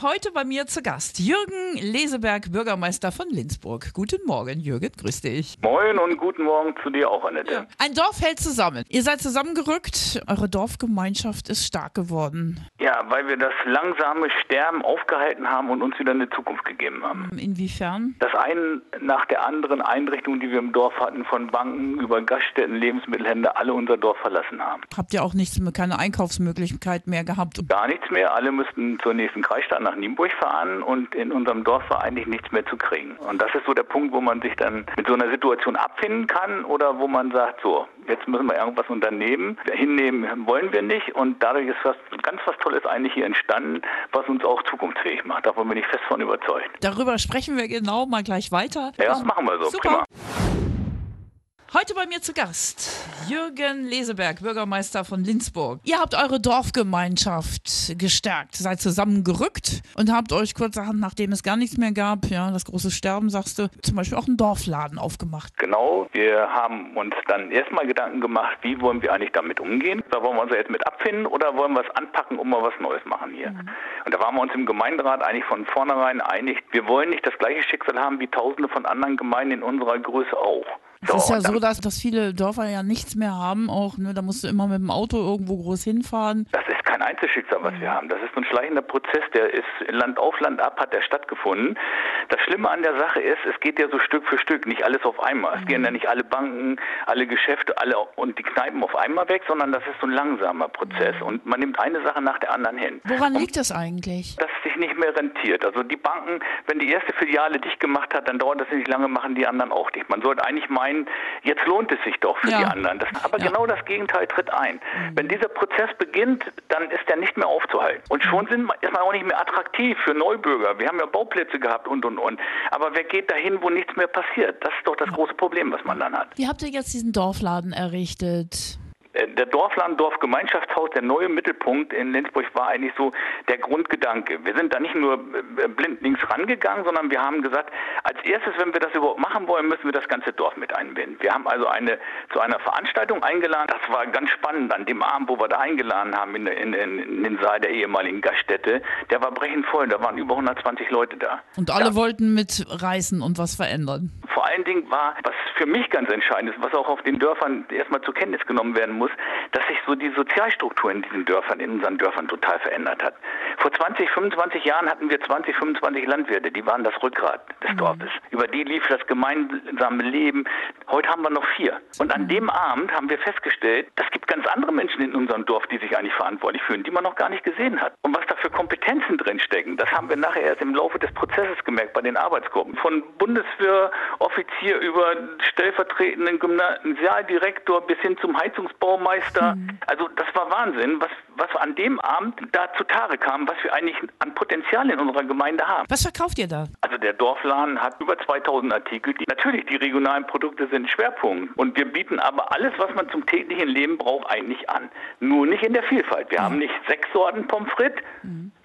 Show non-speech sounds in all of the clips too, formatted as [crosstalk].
Heute bei mir zu Gast Jürgen Leseberg, Bürgermeister von Lindsburg. Guten Morgen, Jürgen, grüß dich. Moin und guten Morgen zu dir auch, Annette. Ein Dorf hält zusammen. Ihr seid zusammengerückt, eure Dorfgemeinschaft ist stark geworden. Ja, weil wir das langsame Sterben aufgehalten haben und uns wieder eine Zukunft gegeben haben. Inwiefern? Das eine nach der anderen Einrichtung, die wir im Dorf hatten, von Banken über Gaststätten, Lebensmittelhändler, alle unser Dorf verlassen haben. Habt ihr auch nichts mehr, keine Einkaufsmöglichkeit mehr gehabt? Gar nichts mehr, alle müssten zur nächsten Kreisstadt nach Nienburg fahren und in unserem Dorf war eigentlich nichts mehr zu kriegen. Und das ist so der Punkt, wo man sich dann mit so einer Situation abfinden kann oder wo man sagt, so, jetzt müssen wir irgendwas unternehmen. Hinnehmen wollen wir nicht und dadurch ist was, ganz was Tolles eigentlich hier entstanden, was uns auch zukunftsfähig macht. Davon bin ich fest von überzeugt. Darüber sprechen wir genau mal gleich weiter. Ja, machen wir so. Super. Prima. Heute bei mir zu Gast Jürgen Leseberg, Bürgermeister von Lindsburg. Ihr habt eure Dorfgemeinschaft gestärkt, seid zusammengerückt und habt euch kurzerhand, nachdem es gar nichts mehr gab, ja, das große Sterben, sagst du, zum Beispiel auch einen Dorfladen aufgemacht. Genau, wir haben uns dann erstmal Gedanken gemacht, wie wollen wir eigentlich damit umgehen? Da wollen wir uns jetzt mit abfinden oder wollen wir es anpacken und mal was Neues machen hier? Und da waren wir uns im Gemeinderat eigentlich von vornherein einig, wir wollen nicht das gleiche Schicksal haben wie tausende von anderen Gemeinden in unserer Größe auch. Es ist ja und so, dass, dass viele Dörfer ja nichts mehr haben, auch, ne, da musst du immer mit dem Auto irgendwo groß hinfahren. Das ist kein Einzelschicksal, was wir haben. Das ist so ein schleichender Prozess, der ist Land auf Land ab, hat der stattgefunden. Das Schlimme an der Sache ist, es geht ja so Stück für Stück, nicht alles auf einmal. Es gehen ja nicht alle Banken, alle Geschäfte, alle und die Kneipen auf einmal weg, sondern das ist so ein langsamer Prozess. Und man nimmt eine Sache nach der anderen hin. Woran liegt das eigentlich? sich nicht mehr rentiert. Also die Banken, wenn die erste Filiale dicht gemacht hat, dann dauert das nicht lange, machen die anderen auch dicht. Man sollte eigentlich meinen, jetzt lohnt es sich doch für Ja. die anderen. Das, aber Ja. genau das Gegenteil tritt ein. Wenn dieser Prozess beginnt, dann ist der nicht mehr aufzuhalten. Und schon sind, man- ist man auch nicht mehr attraktiv für Neubürger. Wir haben ja Bauplätze gehabt und, und, und. Aber wer geht dahin, wo nichts mehr passiert? Das ist doch das große Problem, was man dann hat. Wie habt ihr jetzt diesen Dorfladen errichtet? Äh, Der Dorfland Dorfgemeinschaftshaus, der neue Mittelpunkt in Lenzburg war eigentlich so der Grundgedanke. Wir sind da nicht nur äh, blindlings rangegangen, sondern wir haben gesagt, als erstes, wenn wir das überhaupt machen wollen, müssen wir das ganze Dorf mit einbinden. Wir haben also eine zu einer Veranstaltung eingeladen. Das war ganz spannend an dem Abend, wo wir da eingeladen haben in, in, in den Saal der ehemaligen Gaststätte. Der war brechend voll. Da waren über 120 Leute da. Und alle Ja. wollten mitreißen und was verändern. Vor allen Dingen war, was für mich ganz entscheidend ist, was auch auf den Dörfern erstmal zur Kenntnis genommen werden muss, dass sich so die Sozialstruktur in diesen Dörfern, in unseren Dörfern total verändert hat. Vor 20, 25 Jahren hatten wir 20, 25 Landwirte, die waren das Rückgrat des Dorfes. Über die lief das gemeinsame Leben. Heute haben wir noch vier. Und an dem Abend haben wir festgestellt, es gibt ganz andere Menschen in unserem Dorf, die sich eigentlich verantwortlich fühlen, die man noch gar nicht gesehen hat. Und was da für Kompetenzen drinstecken, das haben wir nachher erst im Laufe des Prozesses gemerkt bei den Arbeitsgruppen. Von Bundeswehroffizier über stellvertretenden Gymnasialdirektor bis hin zum Heizungsbaumeister. Also das war Wahnsinn, was, was an dem Abend da zutage kam, was wir eigentlich an Potenzial in unserer Gemeinde haben. Was verkauft ihr da? Also der Dorfladen hat über 2000 Artikel. Die, natürlich, die regionalen Produkte sind Schwerpunkt. Und wir bieten aber alles, was man zum täglichen Leben braucht, eigentlich an. Nur nicht in der Vielfalt. Wir haben nicht sechs Sorten Pommes frites,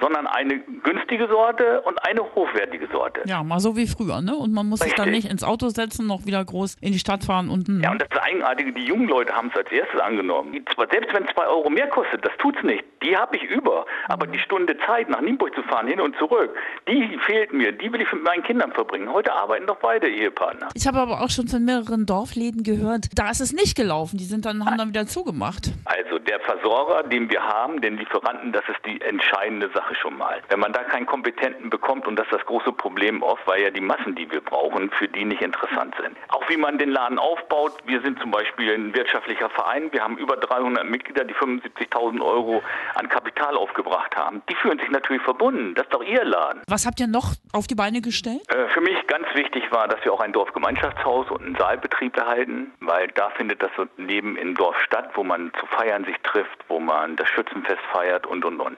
sondern eine günstige Sorte und eine hochwertige Sorte. Ja, mal so wie früher, ne? Und man muss sich dann Richtig. nicht ins Auto setzen, noch wieder groß in die Stadt fahren und hm. Ja, und das Eigenartige, die jungen Leute haben es als erstes angenommen. Selbst wenn es zwei Euro mehr kostet, das tut's nicht. Die habe ich über. Aber die Stunde Zeit, nach Nienburg zu fahren, hin und zurück, die fehlt mir. Die will ich mit meinen Kindern verbringen. Heute arbeiten doch beide Ehepartner. Ich habe aber auch schon von mehreren Dorfläden gehört, da ist es nicht gelaufen. Die sind dann, haben dann wieder zugemacht. Also der Versorger, den wir haben, den Lieferanten, das ist die entscheidende Sache schon mal. Wenn man da keinen Kompetenten bekommt, und das ist das große Problem oft, weil ja die Massen, die wir brauchen, für die nicht interessant sind. Auch wie man den Laden aufbaut. Wir sind zum Beispiel ein wirtschaftlicher Verein. Wir haben über 300 Mitglieder, die 75.000 Euro an Kapital aufgebracht haben. Die fühlen sich natürlich verbunden. Das ist doch ihr Laden. Was habt ihr noch auf die Beine gestellt? Äh, Für mich ganz wichtig war, dass wir auch ein Dorfgemeinschaftshaus und einen Saalbetrieb erhalten, weil da findet das so Leben im Dorf statt, wo man zu feiern sich trifft, wo man das Schützenfest feiert und und und.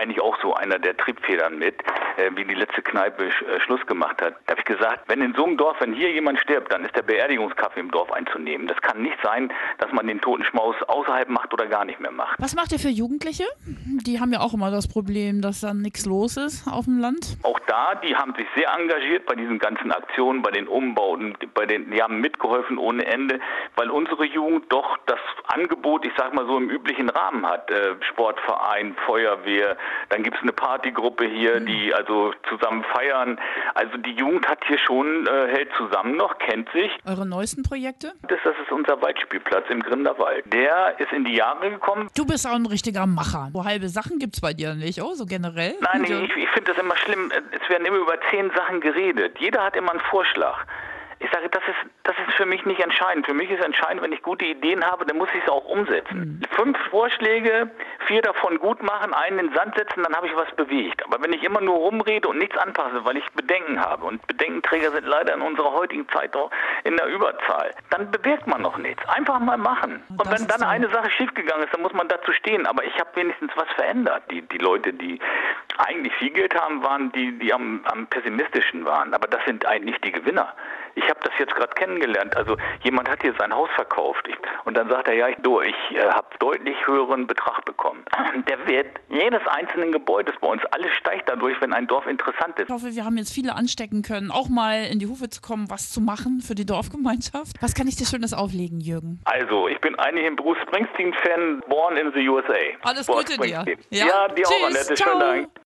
Eigentlich auch so einer der Triebfedern mit, äh, wie die letzte Kneipe äh, Schluss gemacht hat. Da habe ich gesagt, wenn in so einem Dorf, wenn hier jemand stirbt, dann ist der Beerdigungskaffee im Dorf einzunehmen. Das kann nicht sein, dass man den toten Schmaus außerhalb macht oder gar nicht mehr macht. Was macht ihr für Jugendliche? Die haben ja auch immer das Problem, dass dann nichts los ist auf dem Land. Auch da, die haben sich sehr engagiert bei diesen ganzen Aktionen, bei den Umbauten, bei den, die haben mitgeholfen ohne Ende, weil unsere Jugend doch das Angebot, ich sag mal so im üblichen Rahmen hat. Äh, Sportverein, Feuerwehr, dann gibt es eine Partygruppe hier, mhm. die also zusammen feiern. Also die Jugend hat hier schon, äh, hält zusammen noch, kennt sich. Eure neuesten Projekte? Das, das ist unser Waldspielplatz im Grinderwald. Der ist in die Jahre gekommen. Du bist auch ein richtiger Macher. So halbe Sachen gibt es bei dir nicht, oh, so generell? Nein, ich, ich finde das immer schlimm. Es werden immer über zehn Sachen geredet. Jeder hat immer einen Vorschlag. Ich sage, das ist, das ist für mich nicht entscheidend. Für mich ist entscheidend, wenn ich gute Ideen habe, dann muss ich es auch umsetzen. Mhm. Fünf Vorschläge, vier davon gut machen, einen in den Sand setzen, dann habe ich was bewegt. Aber wenn ich immer nur rumrede und nichts anpasse, weil ich Bedenken habe, und Bedenkenträger sind leider in unserer heutigen Zeit auch in der Überzahl, dann bewirkt man noch nichts. Einfach mal machen. Und, und wenn dann eine Sache schiefgegangen ist, dann muss man dazu stehen. Aber ich habe wenigstens was verändert. Die, die Leute, die eigentlich viel Geld haben, waren die, die am, am pessimistischen waren. Aber das sind eigentlich die Gewinner. Ich habe das jetzt gerade kennengelernt. Also jemand hat hier sein Haus verkauft ich, und dann sagt er, ja, ich, du, ich äh, habe deutlich höheren Betrag bekommen. [laughs] Der Wert jedes einzelnen Gebäudes bei uns, alles steigt dadurch, wenn ein Dorf interessant ist. Ich hoffe, wir haben jetzt viele anstecken können, auch mal in die Hufe zu kommen, was zu machen für die Dorfgemeinschaft. Was kann ich dir Schönes auflegen, Jürgen? Also, ich bin eigentlich ein Bruce Springsteen-Fan, born in the USA. Alles Gute dir. Ja, ja dir Tschüss, auch, Annette. Schönen Dank.